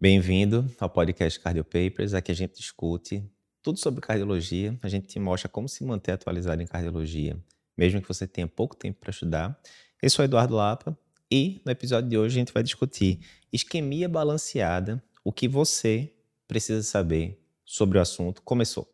Bem-vindo ao podcast Cardio Papers. Aqui a gente discute tudo sobre cardiologia. A gente te mostra como se manter atualizado em cardiologia, mesmo que você tenha pouco tempo para estudar. Eu sou Eduardo Lapa e no episódio de hoje a gente vai discutir isquemia balanceada, o que você precisa saber sobre o assunto. Começou.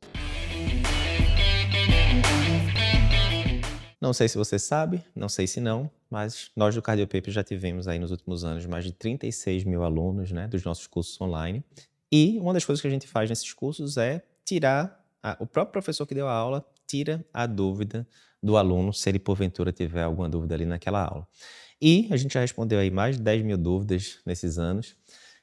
Não sei se você sabe, não sei se não, mas nós do Cardiopaper já tivemos aí nos últimos anos mais de 36 mil alunos né, dos nossos cursos online. E uma das coisas que a gente faz nesses cursos é tirar, a, o próprio professor que deu a aula tira a dúvida do aluno, se ele porventura tiver alguma dúvida ali naquela aula. E a gente já respondeu aí mais de 10 mil dúvidas nesses anos.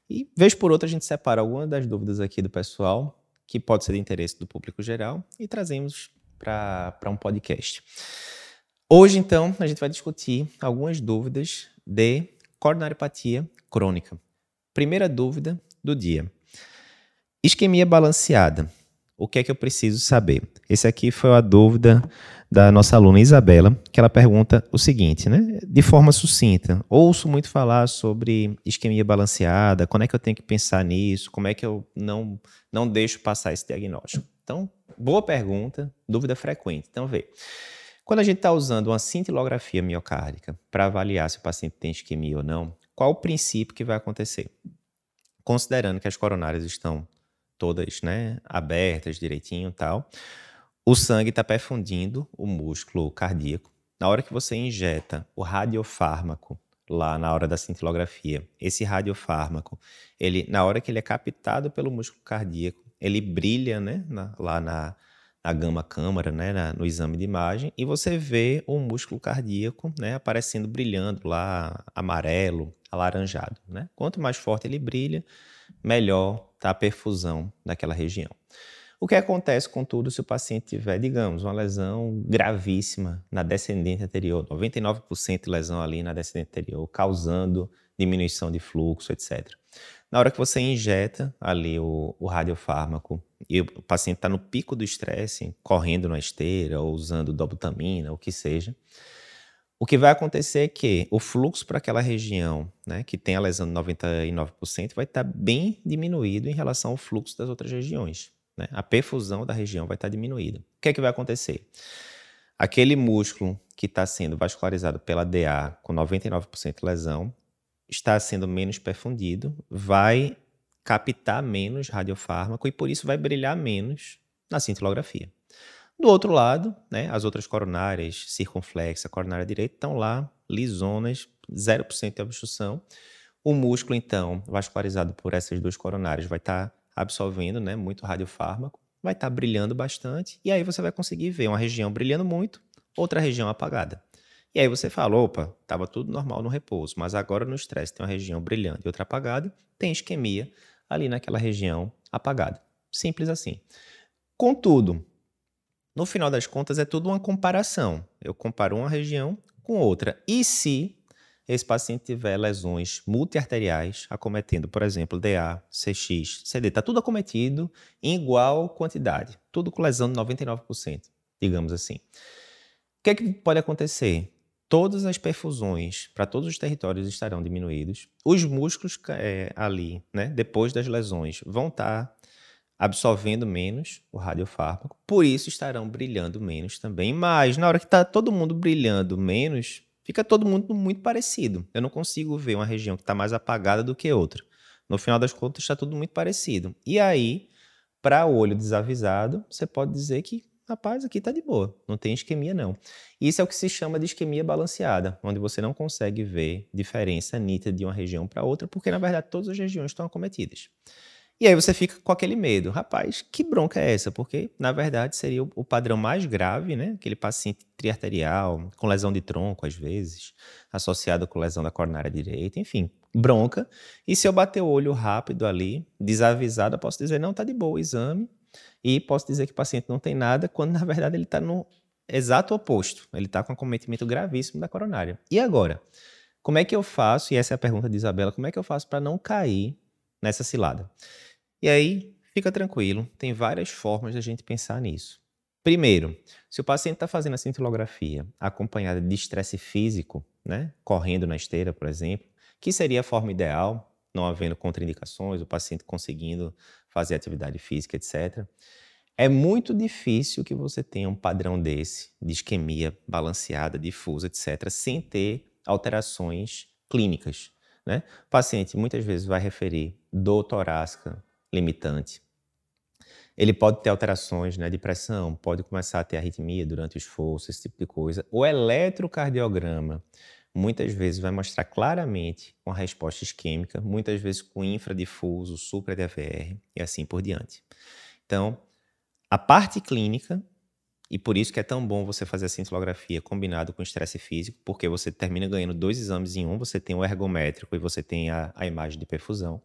E, vez por outra, a gente separa algumas das dúvidas aqui do pessoal, que pode ser de interesse do público geral, e trazemos para um podcast. Hoje, então, a gente vai discutir algumas dúvidas de coronariopatia crônica. Primeira dúvida do dia. Isquemia balanceada. O que é que eu preciso saber? Esse aqui foi a dúvida da nossa aluna Isabela, que ela pergunta o seguinte, né? De forma sucinta. Ouço muito falar sobre isquemia balanceada, quando é que eu tenho que pensar nisso, como é que eu não, não deixo passar esse diagnóstico. Então, boa pergunta, dúvida frequente. Então, vê. Quando a gente está usando uma cintilografia miocárdica para avaliar se o paciente tem isquemia ou não, qual o princípio que vai acontecer? Considerando que as coronárias estão todas né, abertas direitinho e tal, o sangue está perfundindo o músculo cardíaco. Na hora que você injeta o radiofármaco lá na hora da cintilografia, esse radiofármaco, ele, na hora que ele é captado pelo músculo cardíaco, ele brilha né, na, lá na, na gama câmara, né, na, no exame de imagem, e você vê o músculo cardíaco né, aparecendo brilhando lá, amarelo, alaranjado. Né? Quanto mais forte ele brilha, melhor está a perfusão daquela região. O que acontece, contudo, se o paciente tiver, digamos, uma lesão gravíssima na descendente anterior, 99% de lesão ali na descendente anterior, causando diminuição de fluxo, etc. Na hora que você injeta ali o, o radiofármaco e o paciente está no pico do estresse, correndo na esteira ou usando dobutamina, o que seja, o que vai acontecer é que o fluxo para aquela região, né, que tem a lesão de 99%, vai estar tá bem diminuído em relação ao fluxo das outras regiões. Né? A perfusão da região vai estar tá diminuída. O que é que vai acontecer? Aquele músculo que está sendo vascularizado pela DA com 99% de lesão, está sendo menos perfundido, vai captar menos radiofármaco e por isso vai brilhar menos na cintilografia. Do outro lado, né, as outras coronárias, circunflexa, coronária direita, estão lá lisonas, 0% de obstrução. O músculo, então, vascularizado por essas duas coronárias, vai estar tá absorvendo né, muito radiofármaco, vai estar tá brilhando bastante, e aí você vai conseguir ver uma região brilhando muito, outra região apagada. E aí você fala, opa, estava tudo normal no repouso, mas agora no estresse tem uma região brilhante e outra apagada, tem isquemia ali naquela região apagada. Simples assim. Contudo, no final das contas é tudo uma comparação. Eu comparo uma região com outra. E se esse paciente tiver lesões multiarteriais acometendo, por exemplo, DA, CX, CD, está tudo acometido em igual quantidade, tudo com lesão de 99%, digamos assim. O que, é que pode acontecer? Todas as perfusões para todos os territórios estarão diminuídos. Os músculos é, ali, né, depois das lesões, vão estar tá absorvendo menos o radiofármaco, por isso estarão brilhando menos também. Mas na hora que está todo mundo brilhando menos, fica todo mundo muito parecido. Eu não consigo ver uma região que está mais apagada do que outra. No final das contas, está tudo muito parecido. E aí, para o olho desavisado, você pode dizer que rapaz, aqui está de boa, não tem isquemia não. Isso é o que se chama de isquemia balanceada, onde você não consegue ver diferença nítida de uma região para outra, porque na verdade todas as regiões estão acometidas. E aí você fica com aquele medo, rapaz, que bronca é essa? Porque na verdade seria o padrão mais grave, né? Aquele paciente triarterial, com lesão de tronco às vezes, associado com lesão da coronária direita, enfim, bronca. E se eu bater o olho rápido ali, desavisado, eu posso dizer, não, tá de boa o exame, e posso dizer que o paciente não tem nada, quando na verdade ele está no exato oposto. Ele está com acometimento gravíssimo da coronária. E agora? Como é que eu faço? E essa é a pergunta de Isabela: como é que eu faço para não cair nessa cilada? E aí, fica tranquilo, tem várias formas da gente pensar nisso. Primeiro, se o paciente está fazendo a cintilografia acompanhada de estresse físico, né, correndo na esteira, por exemplo, que seria a forma ideal, não havendo contraindicações, o paciente conseguindo fazer atividade física, etc. É muito difícil que você tenha um padrão desse, de isquemia balanceada, difusa, etc., sem ter alterações clínicas. Né? O paciente muitas vezes vai referir dor torácica limitante. Ele pode ter alterações né, de pressão, pode começar a ter arritmia durante o esforço, esse tipo de coisa. O eletrocardiograma muitas vezes vai mostrar claramente uma resposta isquêmica, muitas vezes com infradifuso, supra-DVR e assim por diante. Então, a parte clínica, e por isso que é tão bom você fazer a cintilografia combinado com estresse físico, porque você termina ganhando dois exames em um, você tem o ergométrico e você tem a, a imagem de perfusão.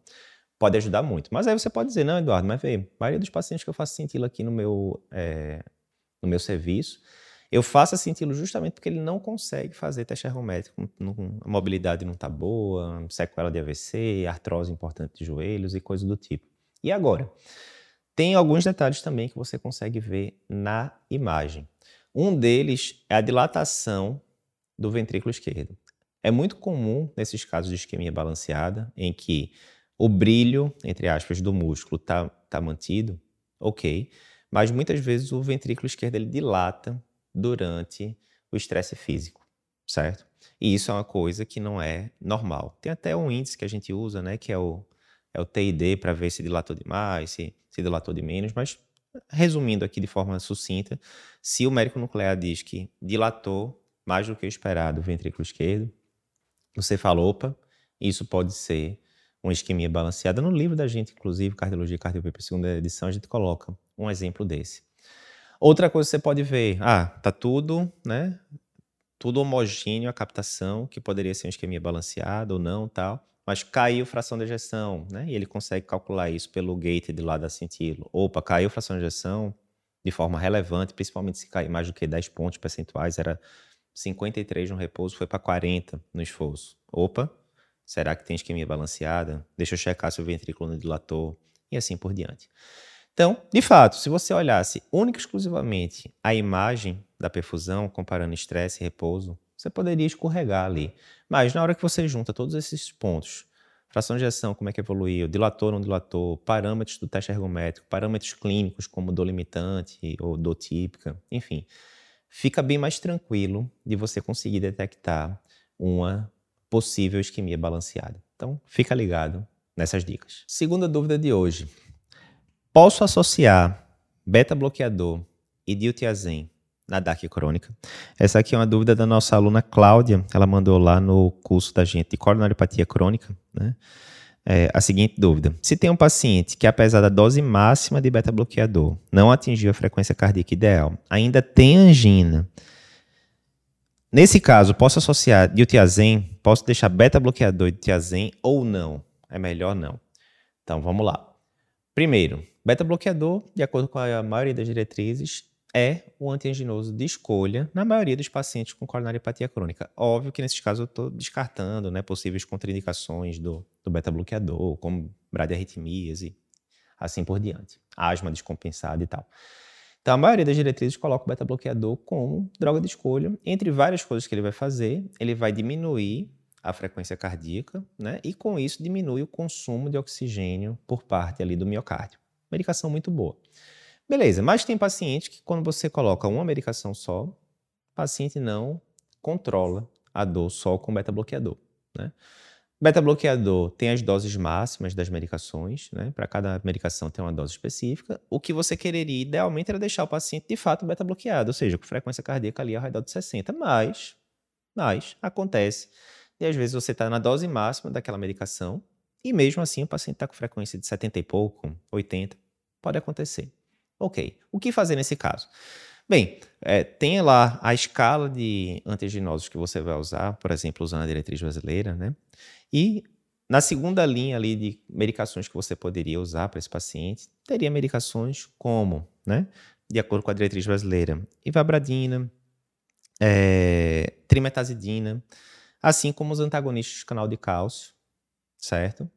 Pode ajudar muito. Mas aí você pode dizer, não, Eduardo, mas vê, a maioria dos pacientes que eu faço cintila aqui no meu, é, no meu serviço, eu faço a cintilo justamente porque ele não consegue fazer teste ergométrico. A mobilidade não está boa, sequela de AVC, artrose importante de joelhos e coisas do tipo. E agora? Tem alguns detalhes também que você consegue ver na imagem. Um deles é a dilatação do ventrículo esquerdo. É muito comum nesses casos de isquemia balanceada, em que o brilho, entre aspas, do músculo está tá mantido, ok, mas muitas vezes o ventrículo esquerdo ele dilata durante o estresse físico, certo? E isso é uma coisa que não é normal. Tem até um índice que a gente usa, né, que é o, é o TID, para ver se dilatou demais, se se dilatou de menos, mas resumindo aqui de forma sucinta, se o médico nuclear diz que dilatou mais do que o esperado o ventrículo esquerdo, você fala, opa, isso pode ser uma isquemia balanceada. No livro da gente, inclusive, Cardiologia e Cardiopepe, segunda edição, a gente coloca um exemplo desse. Outra coisa que você pode ver, ah, tá tudo, né? Tudo homogêneo a captação, que poderia ser uma isquemia balanceada ou não, tal mas caiu fração de ejeção, né? E ele consegue calcular isso pelo gate de lá da cintilo. Opa, caiu fração de ejeção de forma relevante, principalmente se cair mais do que 10 pontos percentuais, era 53 no repouso, foi para 40 no esforço. Opa, será que tem isquemia balanceada? Deixa eu checar se o ventrículo não dilatou e assim por diante. Então, de fato, se você olhasse única e exclusivamente a imagem da perfusão, comparando estresse e repouso, você poderia escorregar ali. Mas na hora que você junta todos esses pontos, fração de ejeção, como é que evoluiu, dilatou, não dilatou, parâmetros do teste ergométrico, parâmetros clínicos como dor limitante ou dor típica, enfim, fica bem mais tranquilo de você conseguir detectar uma possível isquemia balanceada. Então, fica ligado nessas dicas. Segunda dúvida de hoje. Posso associar beta-bloqueador e diltiazem na DAC crônica. Essa aqui é uma dúvida da nossa aluna Cláudia, ela mandou lá no curso da gente de coronariopatia crônica, né? É, a seguinte dúvida: se tem um paciente que, apesar da dose máxima de beta-bloqueador, não atingiu a frequência cardíaca ideal, ainda tem angina. Nesse caso, posso associar diltiazem? Posso deixar beta-bloqueador de tiazem ou não? É melhor não. Então, vamos lá. Primeiro, beta-bloqueador, de acordo com a maioria das diretrizes, é o antianginoso de escolha na maioria dos pacientes com coronariopatia crônica. Óbvio que nesses casos eu estou descartando né, possíveis contraindicações do, do beta-bloqueador, como bradiarritmias e assim por diante. Asma descompensada e tal. Então, a maioria das diretrizes coloca o beta-bloqueador como droga de escolha. Entre várias coisas que ele vai fazer, ele vai diminuir a frequência cardíaca, né? E com isso diminui o consumo de oxigênio por parte ali do miocárdio. Medicação muito boa. Beleza, mas tem paciente que quando você coloca uma medicação só, o paciente não controla a dor só com beta-bloqueador, né? Beta-bloqueador tem as doses máximas das medicações, né? Para cada medicação tem uma dose específica. O que você quereria, idealmente, era deixar o paciente de fato beta-bloqueado, ou seja, com frequência cardíaca ali ao redor de 60. Mas, mas acontece. E às vezes você está na dose máxima daquela medicação e mesmo assim o paciente está com frequência de 70 e pouco, 80. Pode acontecer. Ok, o que fazer nesse caso? Bem, é, tem lá a escala de antigenosos que você vai usar, por exemplo, usando a diretriz brasileira, né? E na segunda linha ali de medicações que você poderia usar para esse paciente, teria medicações como, né? De acordo com a diretriz brasileira, ivabradina, é, trimetazidina, assim como os antagonistas do canal de cálcio, certo?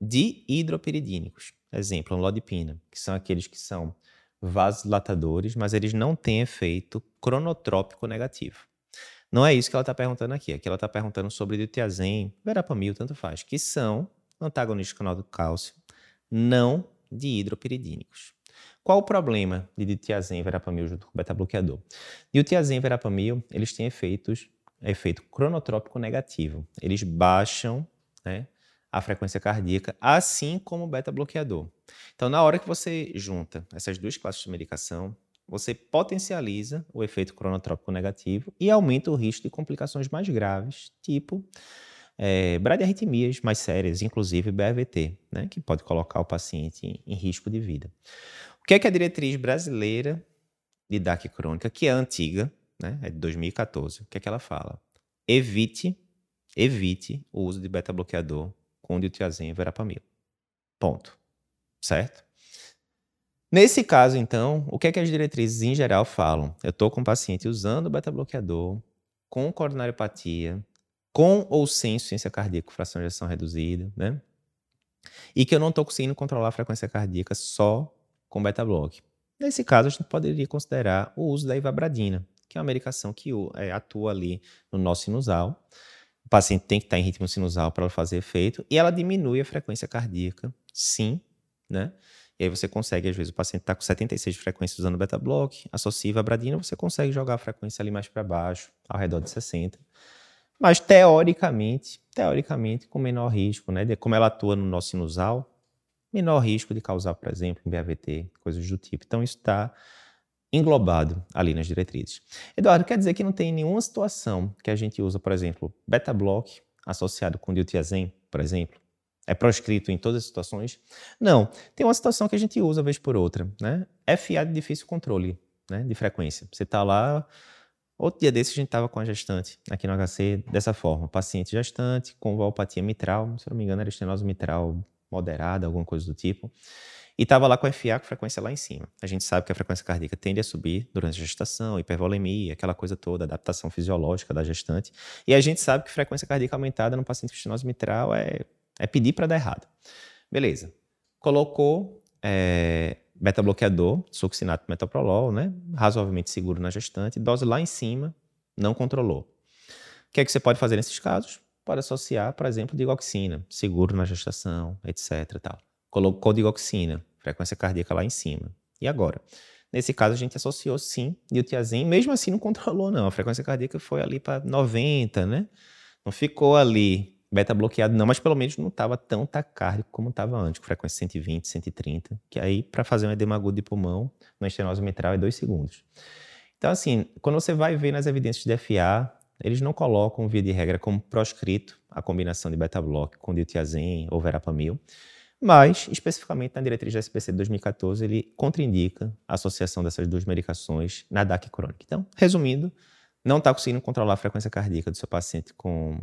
De hidropiridínicos, exemplo, lodipina, que são aqueles que são vasodilatadores, mas eles não têm efeito cronotrópico negativo. Não é isso que ela está perguntando aqui. Aqui ela está perguntando sobre diltiazem, verapamil, tanto faz, que são antagonista do canal do cálcio, não de hidropiridínicos. Qual o problema de diltiazem e verapamil junto com o beta-bloqueador? Diltiazem e verapamil, eles têm efeitos, efeito cronotrópico negativo. Eles baixam né, a frequência cardíaca, assim como o beta-bloqueador. Então, na hora que você junta essas duas classes de medicação, você potencializa o efeito cronotrópico negativo e aumenta o risco de complicações mais graves, tipo é, bradiarritmias mais sérias, inclusive BAVT, né, que pode colocar o paciente em, em risco de vida. O que é que a diretriz brasileira de DAC crônica, que é antiga, né, é de 2014, o que é que ela fala? Evite, evite o uso de beta-bloqueador com diltiazem e verapamil. Ponto. Certo? Nesse caso, então, o que é que as diretrizes em geral falam? Eu estou com o paciente usando beta-bloqueador, com coronariopatia, com ou sem insuficiência cardíaca fração de ejeção reduzida, né? E que eu não estou conseguindo controlar a frequência cardíaca só com beta-block. Nesse caso, a gente poderia considerar o uso da ivabradina, que é uma medicação que é, atua ali no nosso sinusal. O paciente tem que estar em ritmo sinusal para ela fazer efeito, e ela diminui a frequência cardíaca, sim, né? E aí você consegue, às vezes, o paciente está com 76 de frequência usando beta-block, associa ivabradina, você consegue jogar a frequência ali mais para baixo, ao redor de 60. Mas teoricamente, teoricamente, com menor risco, né? Como ela atua no nosso sinusal, menor risco de causar, por exemplo, um BAVT, coisas do tipo. Então, isso está englobado ali nas diretrizes. Eduardo, quer dizer que não tem nenhuma situação que a gente usa, por exemplo, beta-block associado com diltiazem, por exemplo, é proscrito em todas as situações? Não. Tem uma situação que a gente usa vez por outra, né? FA de difícil controle, né? De frequência. Você está lá. Outro dia desse a gente estava com a gestante aqui no HC dessa forma: paciente gestante com valpatia mitral, se não me engano, era estenose mitral moderada, alguma coisa do tipo. E estava lá com a FA com frequência lá em cima. A gente sabe que a frequência cardíaca tende a subir durante a gestação, hipervolemia, aquela coisa toda, adaptação fisiológica da gestante. E a gente sabe que frequência cardíaca aumentada no paciente com estenose mitral é é pedir para dar errado. Beleza. Colocou é, beta-bloqueador, succinato metoprolol, né? razoavelmente seguro na gestante, dose lá em cima, não controlou. O que é que você pode fazer nesses casos? Pode associar, por exemplo, digoxina, seguro na gestação, etc. Tal. Colocou digoxina, frequência cardíaca lá em cima. E agora? Nesse caso, a gente associou sim diltiazem, mesmo assim não controlou, não. A frequência cardíaca foi ali para 90, né? Não ficou ali beta bloqueado não, mas pelo menos não estava tão tacárdico como estava antes, com frequência 120, 130, que aí para fazer um edema agudo de pulmão, na estenose mitral é 2 segundos. Então assim, quando você vai ver nas evidências de FA, eles não colocam, via de regra, como proscrito a combinação de beta-block com diltiazem ou verapamil, mas, especificamente na diretriz da SPC de 2014, ele contraindica a associação dessas duas medicações na DAC crônica. Então, resumindo, não está conseguindo controlar a frequência cardíaca do seu paciente com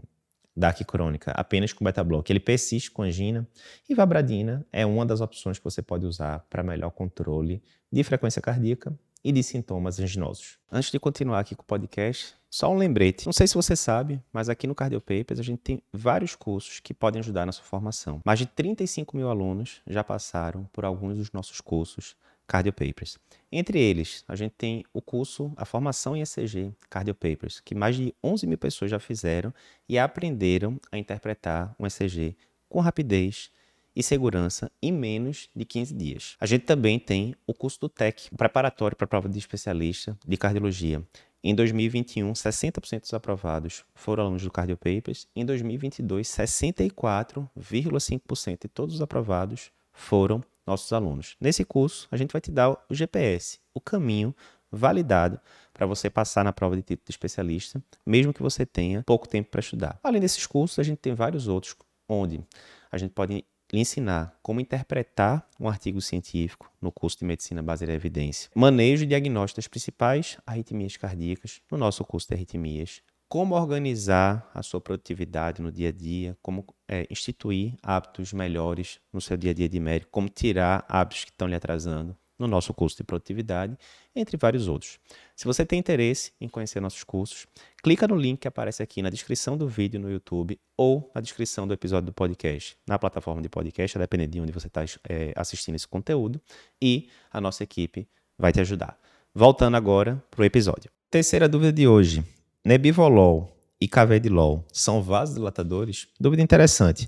DAC crônica apenas com beta-block, ele persiste com angina e vabradina é uma das opções que você pode usar para melhor controle de frequência cardíaca e de sintomas anginosos. Antes de continuar aqui com o podcast, só um lembrete. Não sei se você sabe, mas aqui no Cardiopapers a gente tem vários cursos que podem ajudar na sua formação. Mais de 35 mil alunos já passaram por alguns dos nossos cursos Cardio Papers. Entre eles, a gente tem o curso, a formação em ECG Cardio Papers, que mais de 11 mil pessoas já fizeram e aprenderam a interpretar um ECG com rapidez e segurança em menos de 15 dias. A gente também tem o curso do TEC, preparatório para a prova de especialista de cardiologia. Em 2021, 60% dos aprovados foram alunos do Cardio Papers. Em 2022, 64,5% de todos os aprovados foram nossos alunos. Nesse curso, a gente vai te dar o GPS, o caminho validado para você passar na prova de título de especialista, mesmo que você tenha pouco tempo para estudar. Além desses cursos, a gente tem vários outros onde a gente pode lhe ensinar como interpretar um artigo científico no curso de Medicina Baseada em Evidência, manejo e diagnóstico das principais arritmias cardíacas no nosso curso de arritmias, como organizar a sua produtividade no dia a dia, como é, instituir hábitos melhores no seu dia a dia de médico, como tirar hábitos que estão lhe atrasando no nosso curso de produtividade, entre vários outros. Se você tem interesse em conhecer nossos cursos, clica no link que aparece aqui na descrição do vídeo no YouTube ou na descrição do episódio do podcast, na plataforma de podcast, a depender de onde você está é, assistindo esse conteúdo, e a nossa equipe vai te ajudar. Voltando agora para o episódio. Terceira dúvida de hoje. Nebivolol e cavedilol são vasodilatadores? Dúvida interessante.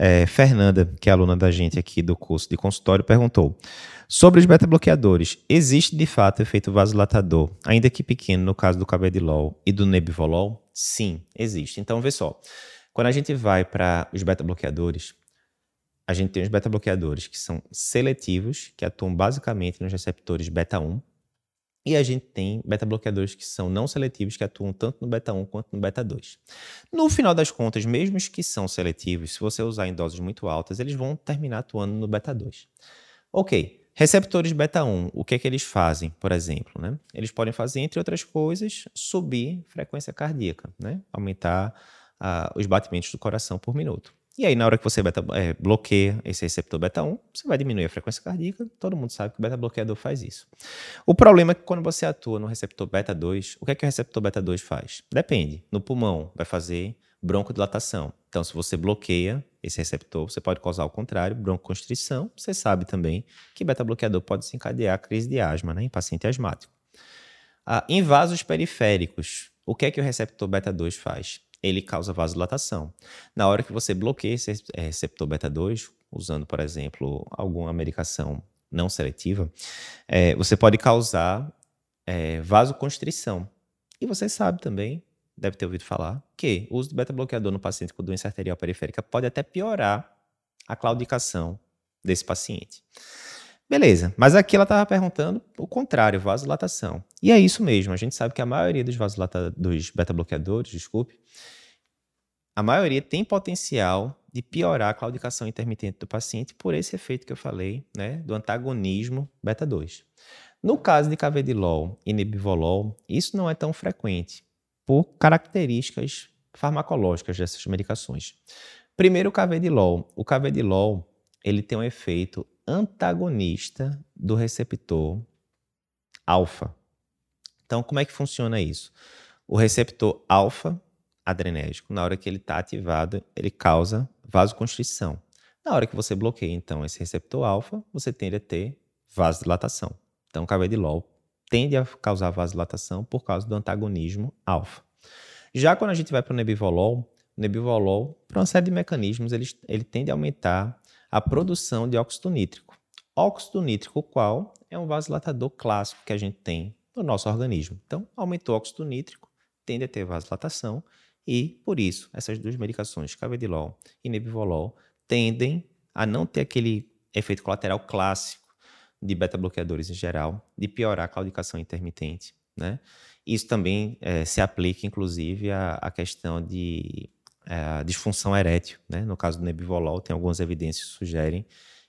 É, Fernanda, que é aluna da gente aqui do curso de consultório, perguntou: sobre os beta-bloqueadores, existe de fato efeito vasodilatador, ainda que pequeno, no caso do Cabedilol e do Nebivolol? Sim, existe. Então, vê só. Quando a gente vai para os beta-bloqueadores, a gente tem os beta-bloqueadores que são seletivos, que atuam basicamente nos receptores beta-1, e a gente tem beta-bloqueadores que são não seletivos, que atuam tanto no beta-1 quanto no beta-2. No final das contas, mesmo os que são seletivos, se você usar em doses muito altas, eles vão terminar atuando no beta-2. Ok, receptores beta-1, o que é que eles fazem, por exemplo? Né? Eles podem fazer, entre outras coisas, subir frequência cardíaca, né? aumentar uh, os batimentos do coração por minuto. E aí, na hora que você beta, é, bloqueia esse receptor beta-1, você vai diminuir a frequência cardíaca. Todo mundo sabe que o beta-bloqueador faz isso. O problema é que quando você atua no receptor beta-2, o que é que o receptor beta-2 faz? Depende. No pulmão, vai fazer broncodilatação. Então, se você bloqueia esse receptor, você pode causar o contrário, broncoconstrição. Você sabe também que beta-bloqueador pode desencadear crise de asma né, em paciente asmático. Ah, em vasos periféricos, o que é que o receptor beta-2 faz? Ele causa vasodilatação. Na hora que você bloqueia esse é, receptor beta-2, usando, por exemplo, alguma medicação não seletiva, é, você pode causar é, vasoconstrição. E você sabe também, deve ter ouvido falar, que o uso do beta-bloqueador no paciente com doença arterial periférica pode até piorar a claudicação desse paciente. Beleza, mas aqui ela estava perguntando o contrário, vasodilatação. E é isso mesmo, a gente sabe que a maioria dos dos beta-bloqueadores, desculpe, a maioria tem potencial de piorar a claudicação intermitente do paciente por esse efeito que eu falei, né, do antagonismo beta-2. No caso de cavedilol e nebivolol, isso não é tão frequente por características farmacológicas dessas medicações. Primeiro, o cavedilol. O cavedilol ele tem um efeito antagonista do receptor alfa. Então, como é que funciona isso? O receptor alfa adrenérgico, na hora que ele está ativado, ele causa vasoconstrição. Na hora que você bloqueia, então, esse receptor alfa, você tende a ter vasodilatação. Então, o carvedilol tende a causar vasodilatação por causa do antagonismo alfa. Já quando a gente vai para o nebivolol, o nebivolol, por uma série de mecanismos, ele, ele tende a aumentar a produção de óxido nítrico. Óxido nítrico, qual é um vasodilatador clássico que a gente tem no nosso organismo. Então, aumentou o óxido nítrico, tende a ter vasodilatação e, por isso, essas duas medicações, cavedilol e nebivolol, tendem a não ter aquele efeito colateral clássico de beta-bloqueadores em geral, de piorar a claudicação intermitente. Né? Isso também é, se aplica, inclusive, à, à questão de é, disfunção erétil. Né? No caso do nebivolol, tem algumas evidências que sugerem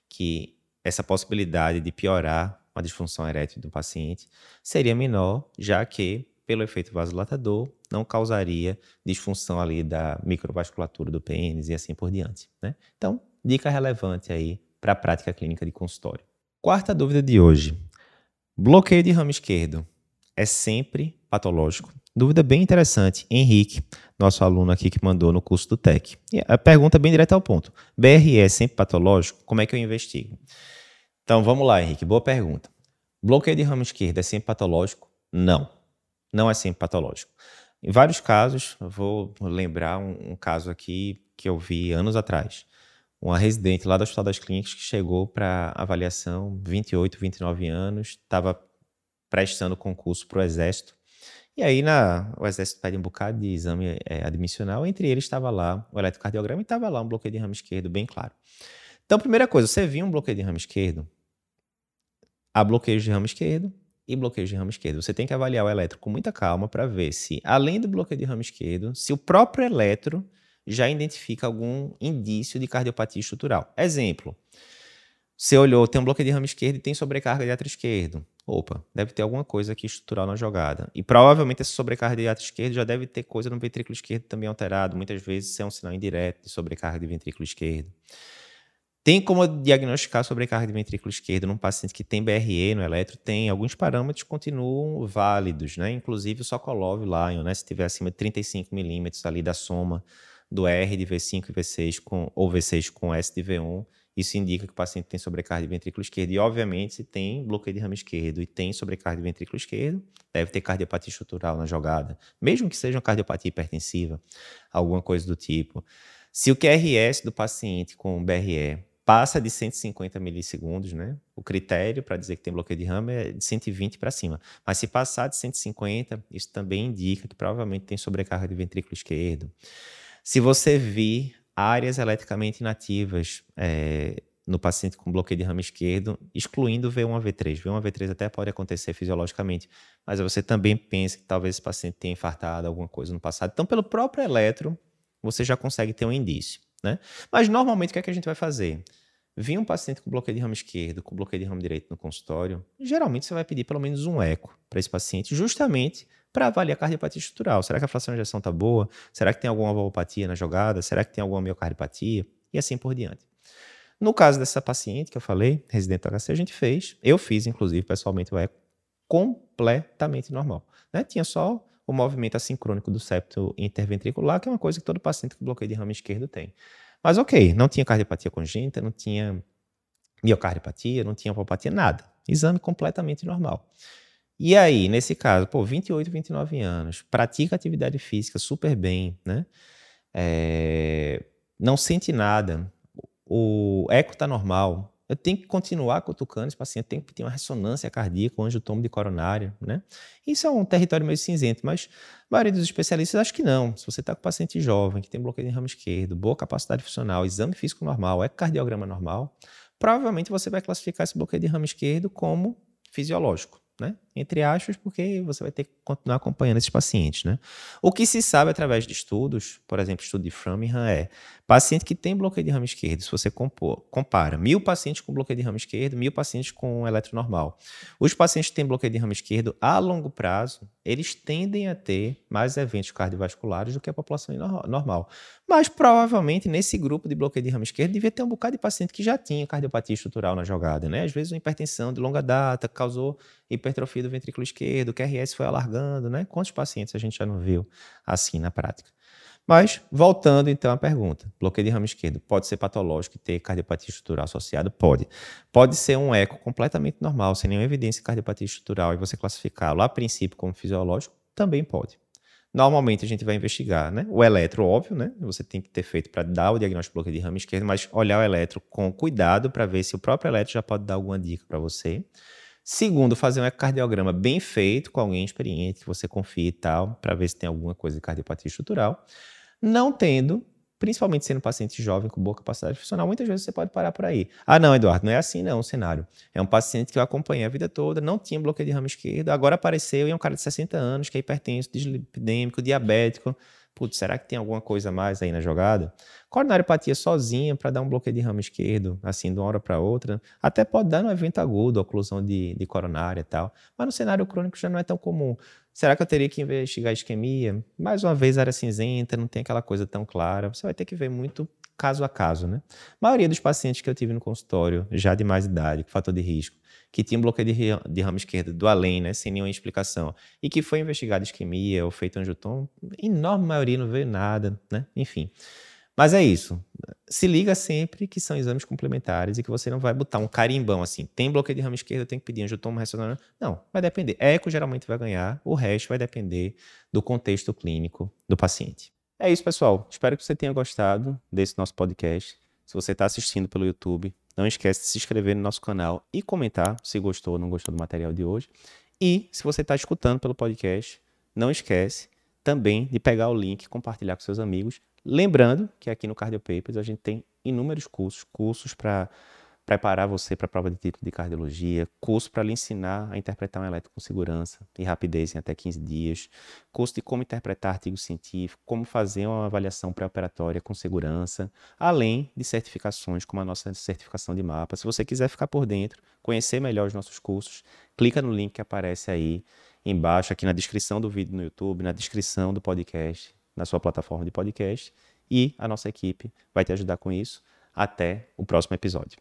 que essa possibilidade de piorar a disfunção erétil do paciente seria menor, já que, pelo efeito vasodilatador, não causaria disfunção ali da microvasculatura do pênis e assim por diante. Né? Então, dica relevante aí para a prática clínica de consultório. Quarta dúvida de hoje. Bloqueio de ramo esquerdo é sempre patológico? Dúvida bem interessante. Henrique, nosso aluno aqui que mandou no curso do TEC. A pergunta é bem direta ao ponto. BRE é sempre patológico? Como é que eu investigo? Então vamos lá, Henrique. Boa pergunta. Bloqueio de ramo esquerdo é sempre patológico? Não. Não é sempre patológico. Em vários casos, eu vou lembrar um, um caso aqui que eu vi anos atrás. Uma residente lá do Hospital das Clínicas que chegou para avaliação, 28, 29 anos, estava prestando concurso para o Exército e aí na, o exército pede um bocado de exame é, admissional, entre eles estava lá o eletrocardiograma e estava lá um bloqueio de ramo esquerdo, bem claro. Então, primeira coisa, você viu um bloqueio de ramo esquerdo, há bloqueios de ramo esquerdo e bloqueios de ramo esquerdo. Você tem que avaliar o eletro com muita calma para ver se, além do bloqueio de ramo esquerdo, se o próprio eletro já identifica algum indício de cardiopatia estrutural. Exemplo, você olhou, tem um bloqueio de ramo esquerdo e tem sobrecarga de átrio esquerdo opa, deve ter alguma coisa aqui estrutural na jogada. E provavelmente essa sobrecarga de ato esquerdo já deve ter coisa no ventrículo esquerdo também alterado. Muitas vezes isso é um sinal indireto de sobrecarga de ventrículo esquerdo. Tem como diagnosticar sobrecarga de ventrículo esquerdo num paciente que tem BRE no eletro? Tem. Alguns parâmetros continuam válidos, né? Inclusive o Sokolov Lion, né? Se tiver acima de 35 milímetros ali da soma do R de V5 e V6 com, ou V6 com S de V1, isso indica que o paciente tem sobrecarga de ventrículo esquerdo. E, obviamente, se tem bloqueio de ramo esquerdo e tem sobrecarga de ventrículo esquerdo, deve ter cardiopatia estrutural na jogada. Mesmo que seja uma cardiopatia hipertensiva, alguma coisa do tipo. Se o QRS do paciente com BRE passa de 150 milissegundos, né? O critério para dizer que tem bloqueio de ramo é de 120 para cima. Mas se passar de 150, isso também indica que provavelmente tem sobrecarga de ventrículo esquerdo. Se você vir áreas eletricamente inativas é, no paciente com bloqueio de ramo esquerdo, excluindo V1 V3. V1 V3 até pode acontecer fisiologicamente, mas você também pensa que talvez esse paciente tenha infartado alguma coisa no passado. Então, pelo próprio eletro, você já consegue ter um indício. Né? Mas normalmente o que, é que a gente vai fazer? Vir um paciente com bloqueio de ramo esquerdo, com bloqueio de ramo direito no consultório, geralmente você vai pedir pelo menos um eco para esse paciente, justamente para avaliar a cardiopatia estrutural. Será que a fração de ejeção está boa? Será que tem alguma valvopatia na jogada? Será que tem alguma miocardiopatia? E assim por diante. No caso dessa paciente que eu falei, residente do HC, a gente fez, eu fiz inclusive pessoalmente o eco completamente normal. Né? Tinha só o movimento assincrônico do septo interventricular, que é uma coisa que todo paciente com bloqueio de ramo esquerdo tem. Mas ok, não tinha cardiopatia congênita, não tinha miocardiopatia, não tinha valvopatia, nada. Exame completamente normal. E aí, nesse caso, pô, 28, 29 anos, pratica atividade física super bem, né? É, não sente nada, o eco tá normal, eu tenho que continuar cutucando esse paciente, tem que ter uma ressonância cardíaca, um angiotomo de coronária, né? Isso é um território meio cinzento, mas a maioria dos especialistas acha que não. Se você está com paciente jovem, que tem bloqueio de ramo esquerdo, boa capacidade funcional, exame físico normal, ecocardiograma normal, provavelmente você vai classificar esse bloqueio de ramo esquerdo como fisiológico né? Entre aspas, porque você vai ter que continuar acompanhando esses pacientes, né? O que se sabe através de estudos, por exemplo, estudo de Framingham é paciente que tem bloqueio de ramo esquerdo, se você compor, compara mil pacientes com bloqueio de ramo esquerdo, mil pacientes com eletronormal. Os pacientes que têm bloqueio de ramo esquerdo, a longo prazo, eles tendem a ter mais eventos cardiovasculares do que a população normal. Mas provavelmente nesse grupo de bloqueio de ramo esquerdo devia ter um bocado de paciente que já tinha cardiopatia estrutural na jogada, né? Às vezes uma hipertensão de longa data causou hipertrofia do ventrículo esquerdo, o QRS foi alargando, né? Quantos pacientes a gente já não viu assim na prática? Mas, voltando então à pergunta, bloqueio de ramo esquerdo pode ser patológico e ter cardiopatia estrutural associada? Pode. Pode ser um eco completamente normal, sem nenhuma evidência de cardiopatia estrutural, e você classificá-lo a princípio como fisiológico? Também pode. Normalmente a gente vai investigar, né? O eletro, óbvio, né? Você tem que ter feito para dar o diagnóstico de bloqueio de ramo esquerdo, mas olhar o eletro com cuidado para ver se o próprio eletro já pode dar alguma dica para você. Segundo, fazer um ecocardiograma bem feito com alguém experiente que você confie e tal, para ver se tem alguma coisa de cardiopatia estrutural. Não tendo, principalmente sendo paciente jovem com boa capacidade funcional, muitas vezes você pode parar por aí. Ah, não, Eduardo, não é assim não o cenário. É um paciente que eu acompanhei a vida toda, não tinha bloqueio de ramo esquerdo, agora apareceu e é um cara de 60 anos que é hipertenso, dislipidêmico, diabético. Putz, será que tem alguma coisa mais aí na jogada? Coronariopatia sozinha para dar um bloqueio de ramo esquerdo, assim, de uma hora para outra, até pode dar no evento agudo, oclusão de, de coronária e tal, mas no cenário crônico já não é tão comum. Será que eu teria que investigar isquemia? Mais uma vez, área cinzenta, não tem aquela coisa tão clara. Você vai ter que ver muito caso a caso, né? A maioria dos pacientes que eu tive no consultório, já de mais idade, com fator de risco, que tinha um bloqueio de, de ramo esquerdo do além, né, sem nenhuma explicação, e que foi investigado isquemia ou feito angiotom, enorme maioria não veio nada, né? Enfim. Mas é isso. Se liga sempre que são exames complementares e que você não vai botar um carimbão assim. Tem bloqueio de ramo esquerdo, tem que pedir angiotomo ressonância. Não, vai depender. Eco geralmente vai ganhar, o resto vai depender do contexto clínico do paciente. É isso, pessoal. Espero que você tenha gostado desse nosso podcast. Se você está assistindo pelo YouTube, não esquece de se inscrever no nosso canal e comentar se gostou ou não gostou do material de hoje. E se você está escutando pelo podcast, não esquece também de pegar o link e compartilhar com seus amigos Lembrando que aqui no Cardio Papers a gente tem inúmeros cursos, cursos para preparar você para a prova de título de cardiologia, curso para lhe ensinar a interpretar um eletro com segurança e rapidez em até 15 dias, curso de como interpretar artigos científicos, como fazer uma avaliação pré-operatória com segurança, além de certificações como a nossa certificação de mapa. Se você quiser ficar por dentro, conhecer melhor os nossos cursos, clica no link que aparece aí embaixo, aqui na descrição do vídeo no YouTube, na descrição do podcast na sua plataforma de podcast e a nossa equipe vai te ajudar com isso. Até o próximo episódio.